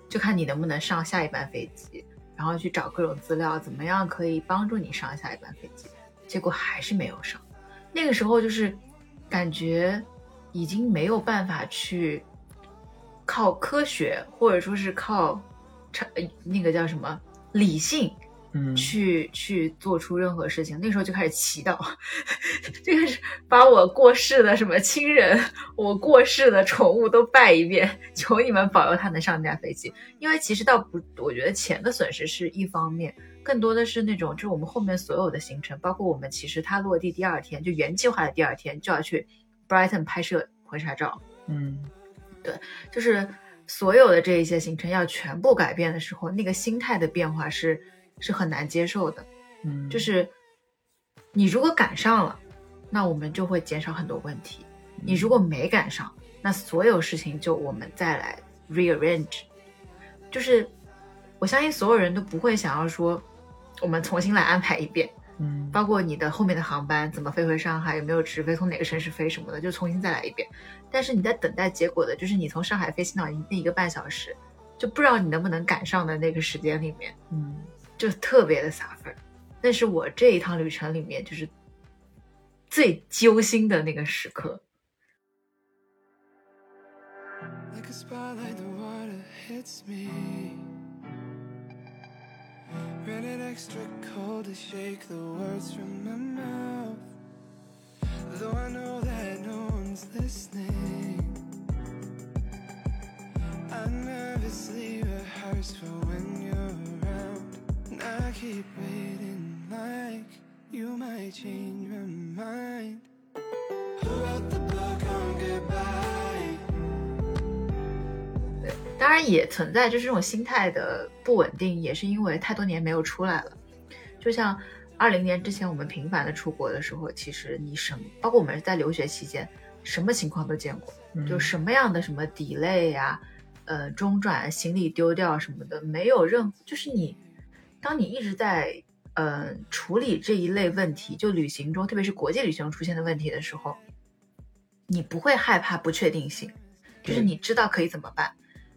就看你能不能上下一班飞机，然后去找各种资料，怎么样可以帮助你上下一班飞机。结果还是没有上。那个时候就是感觉已经没有办法去靠科学，或者说是靠那个叫什么理性嗯，去去做出任何事情。那时候就开始祈祷，[laughs] 这个是把我过世的什么亲人，我过世的宠物都拜一遍，[laughs] 求你们保佑他能上这架飞机。因为其实倒不，我觉得钱的损失是一方面，更多的是那种就是我们后面所有的行程，包括我们其实它落地第二天就原计划的第二天就要去 Brighton 拍摄婚纱照，嗯对就是所有的这一些行程要全部改变的时候，那个心态的变化是是很难接受的。嗯，就是你如果赶上了，那我们就会减少很多问题；你如果没赶上，那所有事情就我们再来 rearrange。就是我相信所有人都不会想要说我们重新来安排一遍，嗯，包括你的后面的航班怎么飞回上海，有没有直飞，从哪个城市飞什么的，就重新再来一遍。但是你在等待结果的，就是你从上海飞青岛那一个半小时，就不知道你能不能赶上的那个时间里面，嗯，就特别的撒分儿。那是我这一趟旅程里面就是最揪心的那个时刻。Like a me. Running extra cold to shake the words from my mouth. Though I know that no one's listening. I nervously rehearse for when you're around. And I keep waiting like you might change my mind. Who wrote the book on goodbye? 对，当然也存在就是这种心态的不稳定，也是因为太多年没有出来了。就像二零年之前我们频繁的出国的时候，其实你什么，包括我们在留学期间，什么情况都见过，嗯就什么样的什么 delay 呀、呃中转、行李丢掉什么的，没有任就是你，当你一直在呃处理这一类问题，就旅行中，特别是国际旅行中出现的问题的时候，你不会害怕不确定性，就是你知道可以怎么办。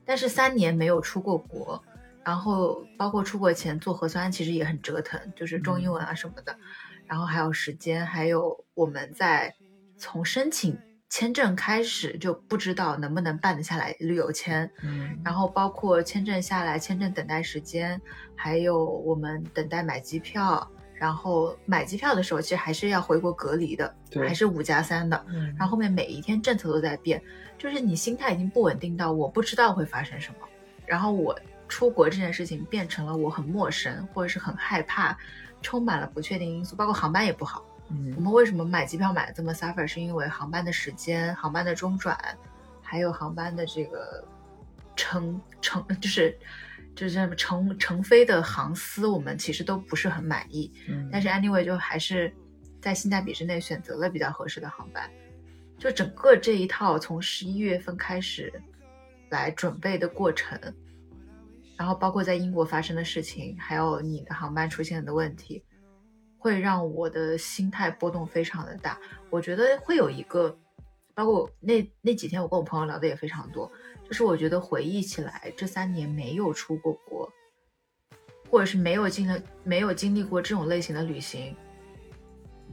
但是三年没有出过国，然后包括出国前做核酸，其实也很折腾，就是中英文啊什么的，然后还有时间，还有我们在从申请签证开始就不知道能不能办得下来旅游签，嗯，然后包括签证下来、签证等待时间，还有我们等待买机票，然后买机票的时候其实还是要回国隔离的，对还是五加三的，嗯然后后面每一天政策都在变，就是你心态已经不稳定到我不知道会发生什么，然后我出国这件事情变成了我很陌生或者是很害怕，充满了不确定因素，包括航班也不好。嗯我嗯们为什么买机票买的这么 suffer？是因为航班的时间、航班的中转，还有航班的这个乘乘就是就是这么乘乘飞的航司，我们其实都不是很满意。嗯，但是 anyway 就还是在性价比之内选择了比较合适的航班。就整个这一套从十一月份开始来准备的过程，然后包括在英国发生的事情，还有你的航班出现的问题，会让我的心态波动非常的大。我觉得会有一个，包括那那几天我跟我朋友聊的也非常多，就是我觉得回忆起来这三年没有出过国，或者是没有经历没有经历过这种类型的旅行，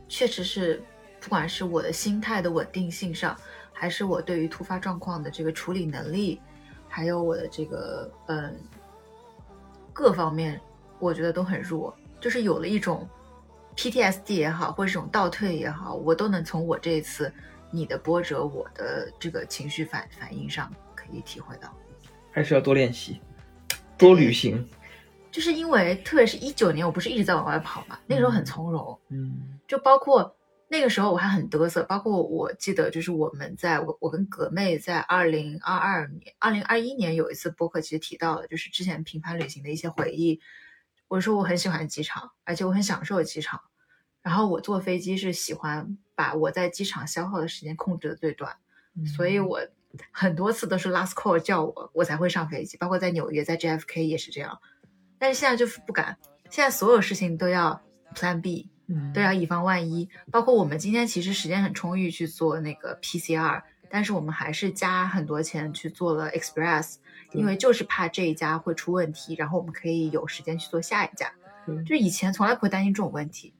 确实是不管是我的心态的稳定性上，还是我对于突发状况的这个处理能力，还有我的这个嗯各方面，我觉得都很弱，就是有了一种 PTSD 也好，或者这种倒退也好，我都能从我这一次你的波折，我的这个情绪反反应上可以体会到。还是要多练习，多旅行。就是因为特别是一九年，我不是一直在往外跑嘛，那个时候很从容，嗯就包括那个时候我还很嘚瑟，包括我记得就是我们在我我跟葛妹在二零二二年、二零二一年有一次播客，其实提到了就是之前频繁旅行的一些回忆。我说我很喜欢机场，而且我很享受机场。然后我坐飞机是喜欢把我在机场消耗的时间控制的最短，所以我很多次都是 last call 叫我，我才会上飞机。包括在纽约，在 JFK 也是这样。但是现在就是不敢，现在所有事情都要 Plan B，嗯都要以防万一。包括我们今天其实时间很充裕去做那个 PCR，但是我们还是加很多钱去做了 Express，因为就是怕这一家会出问题，然后我们可以有时间去做下一家。对就以前从来不会担心这种问题，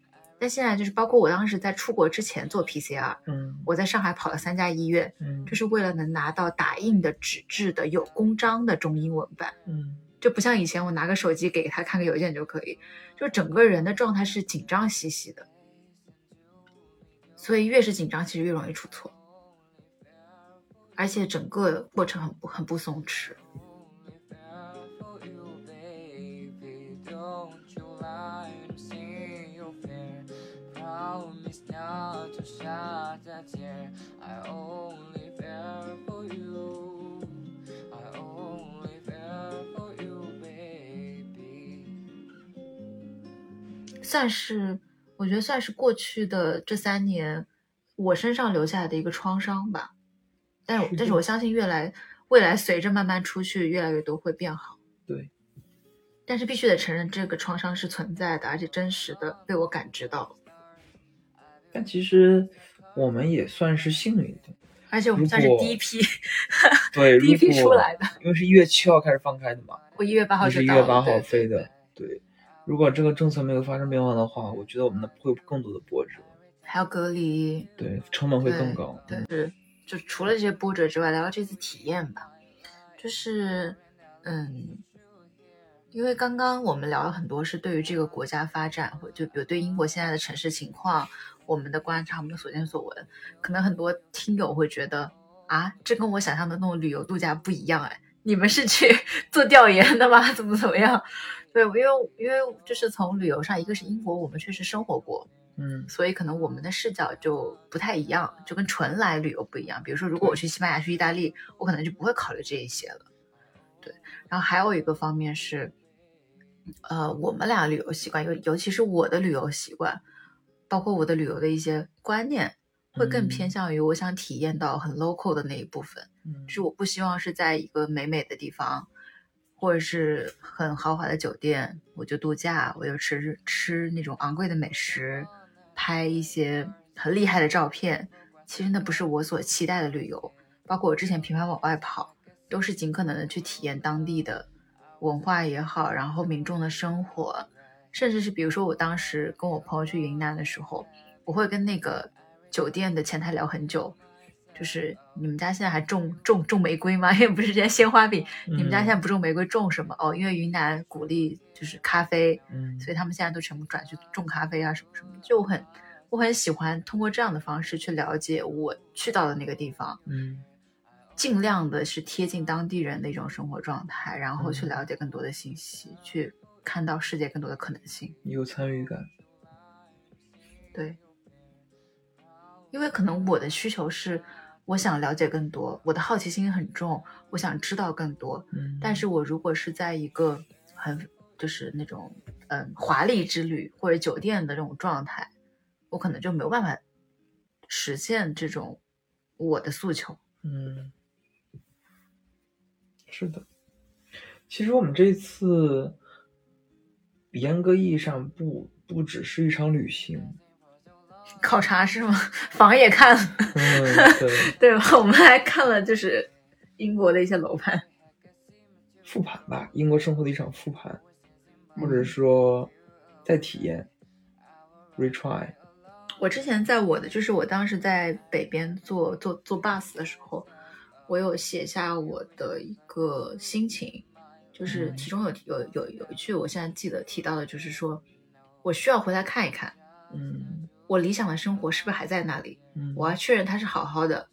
但现在就是包括我当时在出国之前做 PCR，嗯我在上海跑了三家医院，嗯就是为了能拿到打印的纸质的有公章的中英文版。嗯就不像以前我拿个手机给他看个邮件就可以，就整个人的状态是紧张兮兮的，所以越是紧张，其实越容易出错，而且整个过程很不很不松弛。Promise not to shed a tear. I only fear for you. I only fear for you, baby. 算是我觉得算是过去的这三年我身上留下来的一个创伤吧，但是 [laughs] 但是我相信越来未来随着慢慢出去，越来越多会变好。对，但是必须得承认，这个创伤是存在的，而且真实的被我感知到。但其实我们也算是幸运的，而且我们算是第一批，[laughs] 对，[laughs] 第一批出来的。因为是一月七号开始放开的嘛，我一月八号你是一月八号飞的，对。如果这个政策没有发生变化的话，我觉得我们的会有更多的波折，还要隔离，对，成本会更高。对，嗯是就除了这些波折之外，聊聊这次体验吧。就是，嗯，因为刚刚我们聊了很多是对于这个国家发展，或就比如对英国现在的城市情况，我们的观察，我们的所见所闻，可能很多听友会觉得啊，这跟我想象的那种旅游度假不一样哎。你们是去 [laughs] 做调研的吗？怎么怎么样？对，因为因为就是从旅游上，一个是英国，我们确实生活过，嗯所以可能我们的视角就不太一样，就跟纯来旅游不一样。比如说，如果我去西班牙、去意大利，我可能就不会考虑这一些了。对，然后还有一个方面是，呃，我们俩旅游习惯，尤尤其是我的旅游习惯，包括我的旅游的一些观念，会更偏嗯向于我想体验到很 local 的那一部分。嗯就是我不希望是在一个美美的地方，或者是很豪华的酒店，我就度假，我就吃吃那种昂贵的美食，拍一些很厉害的照片。其实那不是我所期待的旅游。包括我之前频繁往外跑，都是尽可能的去体验当地的文化也好，然后民众的生活，甚至是比如说我当时跟我朋友去云南的时候，我会跟那个酒店的前台聊很久，就是你们家现在还种种种玫瑰吗？因为不是这些鲜花饼，你们家现在不种玫瑰，种什么？哦，因为云南鼓励就是咖啡，嗯所以他们现在都全部转去种咖啡啊什么什么。就我很我很喜欢通过这样的方式去了解我去到的那个地方，嗯尽量的是贴近当地人的一种生活状态，然后去嗯了解更多的信息，去看到世界更多的可能性。你有参与感。对，因为可能我的需求是，我想了解更多，我的好奇心很重，我想知道更多。嗯，但是我如果是在一个很就是那种嗯华丽之旅或者酒店的这种状态，我可能就没有办法实现这种我的诉求。嗯，是的。其实我们这次严格意义上不不只是一场旅行，考察是吗？房也看了，嗯，[laughs] 对，对吧？我们还看了就是英国的一些楼盘。复盘吧，英国生活的一场复盘，或者嗯说再体验，retry。我之前在我的，就是我当时在北边坐坐坐 bus 的时候，我有写下我的一个心情，就是嗯其中有有有有一句我现在记得提到的，就是说我需要回来看一看，嗯我理想的生活是不是还在那里，嗯，我要确认它是好好的，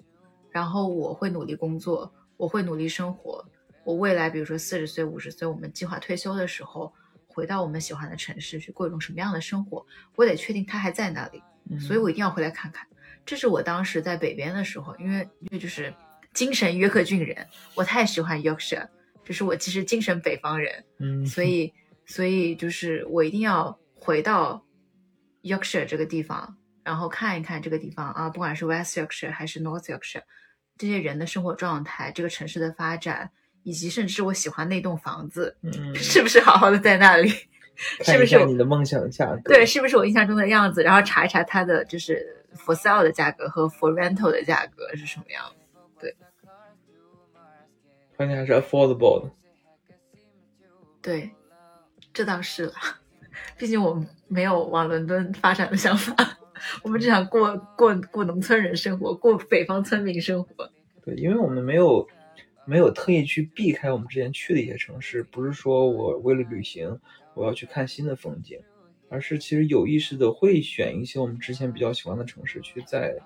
然后我会努力工作，我会努力生活，我未来比如说四十岁、五十岁，我们计划退休的时候，回到我们喜欢的城市去过一种什么样的生活，我得确定它还在那里。嗯所以我一定要回来看看。这是我当时在北边的时候，因为因为就是精神约克郡人，我太喜欢 Yorkshire，就是我其实精神北方人，嗯，所以所以就是我一定要回到 Yorkshire 这个地方，然后看一看这个地方啊，不管是 West Yorkshire 还是 North Yorkshire，这些人的生活状态，这个城市的发展，以及甚至是我喜欢那栋房子，嗯，是不是好好的在那里？[laughs] 是不是你的梦想价格？对，，是不是我印象中的样子？然后查一查它的就是 for sale 的价格和 for rental 的价格是什么样的。关键还是 affordable 的。对，这倒是了，毕竟我们没有往伦敦发展的想法，我们只想过过过农村人生活，过北方村民生活。对，因为我们没有没有特意去避开我们之前去的一些城市，不是说我为了旅行我要去看新的风景，而是其实有意识的会选一些我们之前比较喜欢的城市去再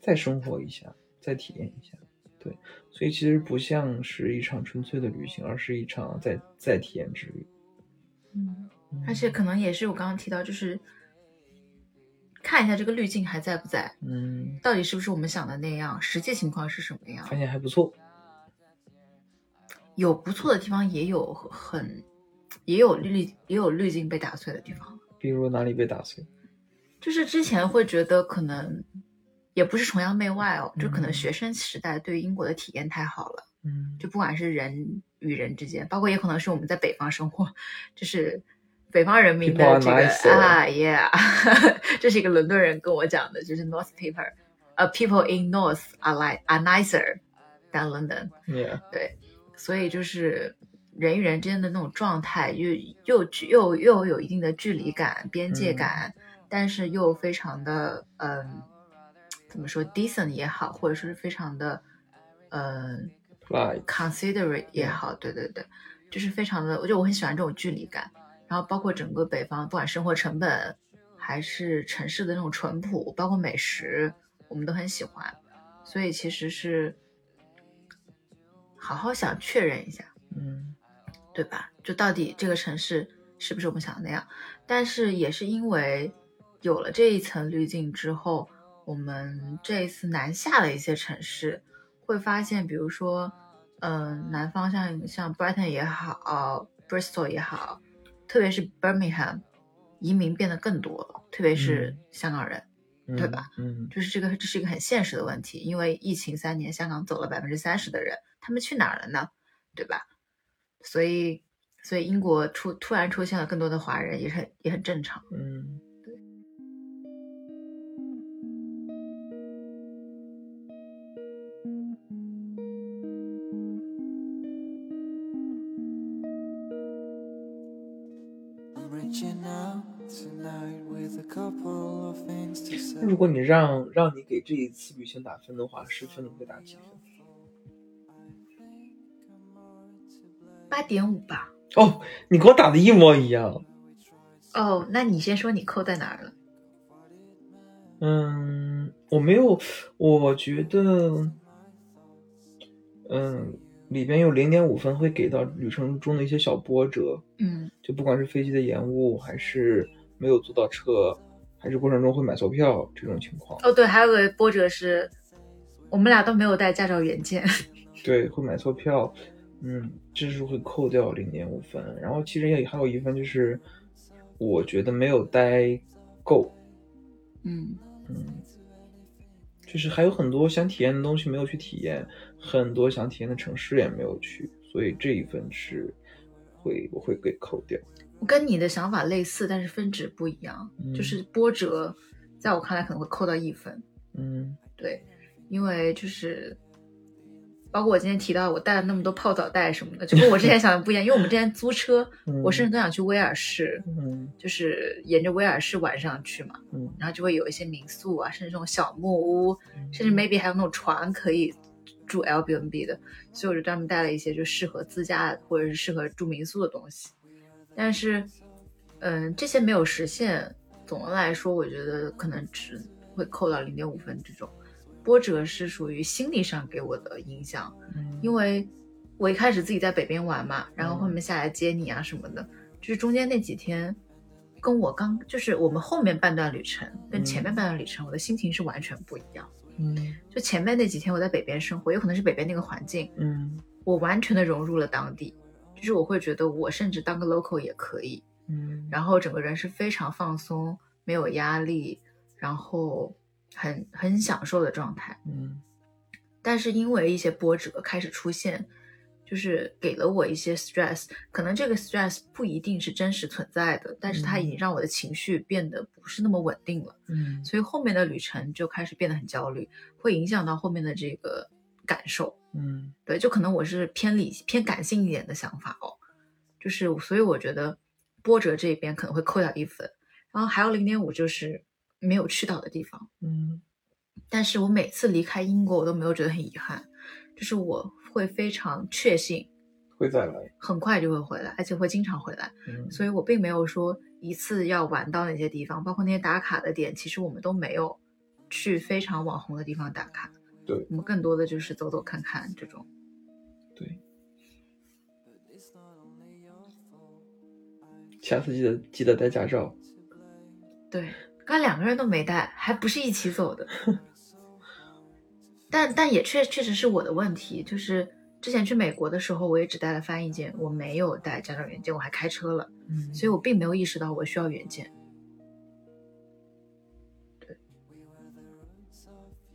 再生活一下，再体验一下。对，所以其实不像是一场纯粹的旅行，而是一场在在体验之旅。嗯，而且可能也是我刚刚提到，就是看一下这个滤镜还在不在，嗯，到底是不是我们想的那样，实际情况是什么样。发现还不错。有不错的地方，也有很也有滤也有滤镜被打碎的地方。比如哪里被打碎？就是之前会觉得可能也不是崇洋媚外哦，就可能嗯。学生时代对于英国的体验太好了，嗯，就不管是人与人之间，包括也可能是我们在北方生活，就是北方人民的这个啊，yeah，[laughs] 这是一个伦敦人跟我讲的，就是 North people，呃、people in North are like are nicer than London，yeah，对，所以就是人与人之间的那种状态，又又又又有一定的距离感、边界嗯。感，但是又非常的嗯，怎么说 decent 也好，或者说是非常的嗯 considerate 也好，对对对，就是非常的，我觉得我很喜欢这种距离感。然后包括整个北方，不管生活成本还是城市的那种淳朴，包括美食，我们都很喜欢。所以其实是好好想确认一下，嗯对吧？就到底这个城市是不是我们想的那样？但是也是因为有了这一层滤镜之后，我们这一次南下的一些城市，会发现，比如说，嗯、南方像像 Brighton 也好，Bristol 也好，特别是 Birmingham，移民变得更多了，特别是香港人。嗯，对吧？嗯就是这个，这是一个很现实的问题，因为疫情三年，香港走了百分之三十的人，他们去哪儿了呢？对吧？所以，所以英国出突然出现了更多的华人，也是很也很正常。嗯。果你让让你给这一次旅行打分的话，十分你会打几分？八点五吧。哦，你给我打的一模一样。哦，那你先说你扣在哪儿了？嗯，我没有，我觉得，嗯，里边有零点五分会给到旅程中的一些小波折，嗯就不管是飞机的延误，还是没有坐到车，还是过程中会买错票这种情况，哦，对，还有个波折是，我们俩都没有带驾照原件。[laughs] 对，会买错票，嗯，这是会扣掉零点五分。然后其实也还有一分就是，我觉得没有待够，嗯嗯，就是还有很多想体验的东西没有去体验，很多想体验的城市也没有去，所以这一分是会我会给扣掉。我跟你的想法类似，但是分值不一样。嗯就是波折，在我看来可能会扣到一分。嗯对，因为就是包括我今天提到我带了那么多泡澡袋什么的，就跟我之前想的不一样。因为我们之前租车，[laughs] 嗯我甚至都想去威尔士，嗯就是沿着威尔士晚上去嘛，嗯然后就会有一些民宿啊，甚至这种小木屋，甚至 maybe 还有那种船可以住 Airbnb 的，所以我就专门带了一些就适合自驾或者是适合住民宿的东西。但是，嗯，这些没有实现。总的来说，我觉得可能只会扣到零点五分这种。波折是属于心理上给我的影响，嗯因为我一开始自己在北边玩嘛，然后后面下来接你啊什么的，就是中间那几天，跟我刚就是我们后面半段旅程跟前面半段旅程，我的心情是完全不一样。嗯。就前面那几天我在北边生活，有可能是北边那个环境，嗯。我完全的融入了当地，就是我会觉得我甚至当个 local 也可以，嗯。然后整个人是非常放松，没有压力，然后很很享受的状态。嗯。但是因为一些波折开始出现，就是给了我一些 stress，可能这个 stress 不一定是真实存在的，但是它已经让我的情绪变得不是那么稳定了，嗯。所以后面的旅程就开始变得很焦虑，会影响到后面的这个感受。嗯。对，就可能我是偏理偏感性一点的想法哦，就是所以我觉得波折这边可能会扣掉一分，然后还有零点五就是没有去到的地方。嗯。但是我每次离开英国，我都没有觉得很遗憾，就是我会非常确信，会再来。很快就会回来，而且会经常回来，嗯所以我并没有说一次要玩到那些地方，包括那些打卡的点，其实我们都没有去非常网红的地方打卡，对我们更多的就是走走看看这种。对，下次记得记得带驾照。对，刚两个人都没带，还不是一起走的。[laughs] 但但也确确实是我的问题，就是之前去美国的时候，我也只带了翻译件，我没有带驾照原件，我还开车了，嗯所以我并没有意识到我需要原件。对，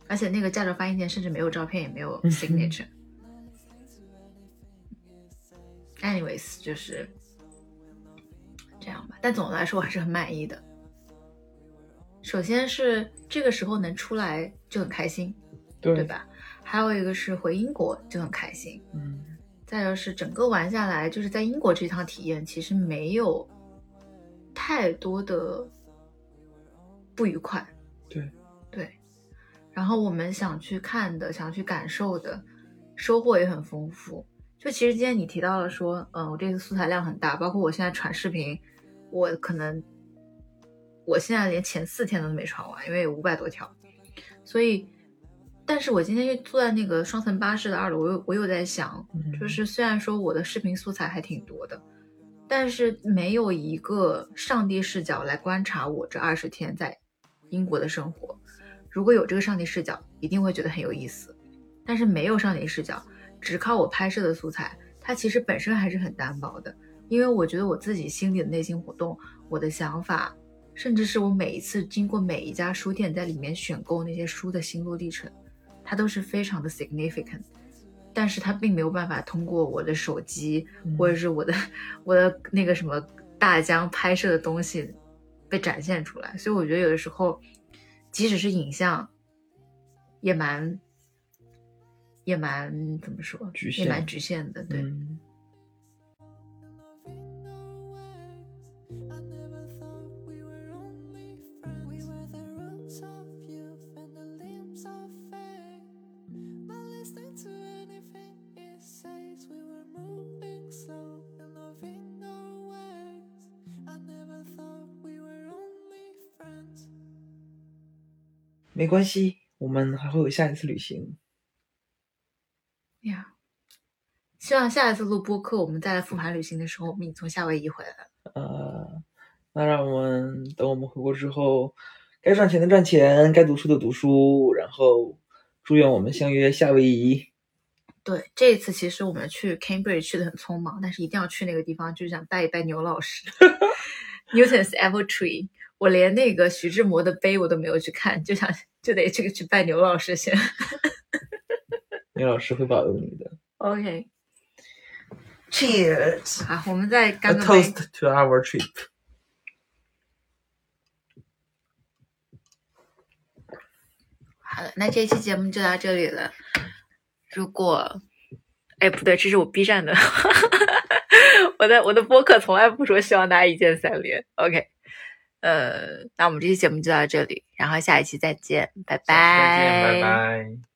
而且那个驾照翻译件甚至没有照片，也没有 signature。[laughs] anyways 就是这样吧。但总的来说，我还是很满意的。首先是这个时候能出来就很开心，对对？吧？还有一个是回英国就很开心。嗯，再就是整个玩下来，就是在英国这趟体验其实没有太多的不愉快。对对，然后我们想去看的、想去感受的，收获也很丰富。就其实今天你提到了说，嗯，我这次素材量很大，包括我现在传视频，我可能我现在连前四天都没传完，因为有五百多条，所以。但是我今天又坐在那个双层巴士的二楼，我又我又在想，嗯就是虽然说我的视频素材还挺多的，但是没有一个上帝视角来观察我这二十天在英国的生活。如果有这个上帝视角，一定会觉得很有意思。但是没有上帝视角，只靠我拍摄的素材，它其实本身还是很单薄的。因为我觉得我自己心里的内心活动，我的想法，甚至是我每一次经过每一家书店在里面选购那些书的心路历程，它都是非常的 significant。但是它并没有办法通过我的手机嗯或者是我的我的那个什么大疆拍摄的东西被展现出来，所以我觉得有的时候，即使是影像，也蛮也蛮怎么说，局限也蛮局限的，对。嗯没关系，我们还会有下一次旅行。呀希望下一次录播客，我们再来复盘旅行的时候，我们从夏威夷回来了。呃，那让我们等我们回国之后，该赚钱的赚钱，该读书的读书，然后祝愿我们相约夏威夷。对，这一次其实我们去 Cambridge 去的很匆忙，但是一定要去那个地方，就是想拜一拜牛老师 [laughs] Newton's Apple Tree。我连那个徐志摩的碑我都没有去看，就想就得这个去拜牛老师先。[laughs] 牛老师会保佑你的。OK，Cheers！啊，我们再 A 干个杯。toast to our trip。[laughs] 好了，那这期节目就到这里了。如果，哎，不对，这是我 B 站的，[laughs] 我的我的播客从来不说希望大家一键三连。OK，呃，那我们这期节目就到这里，然后下一期再见，拜拜再见，拜拜。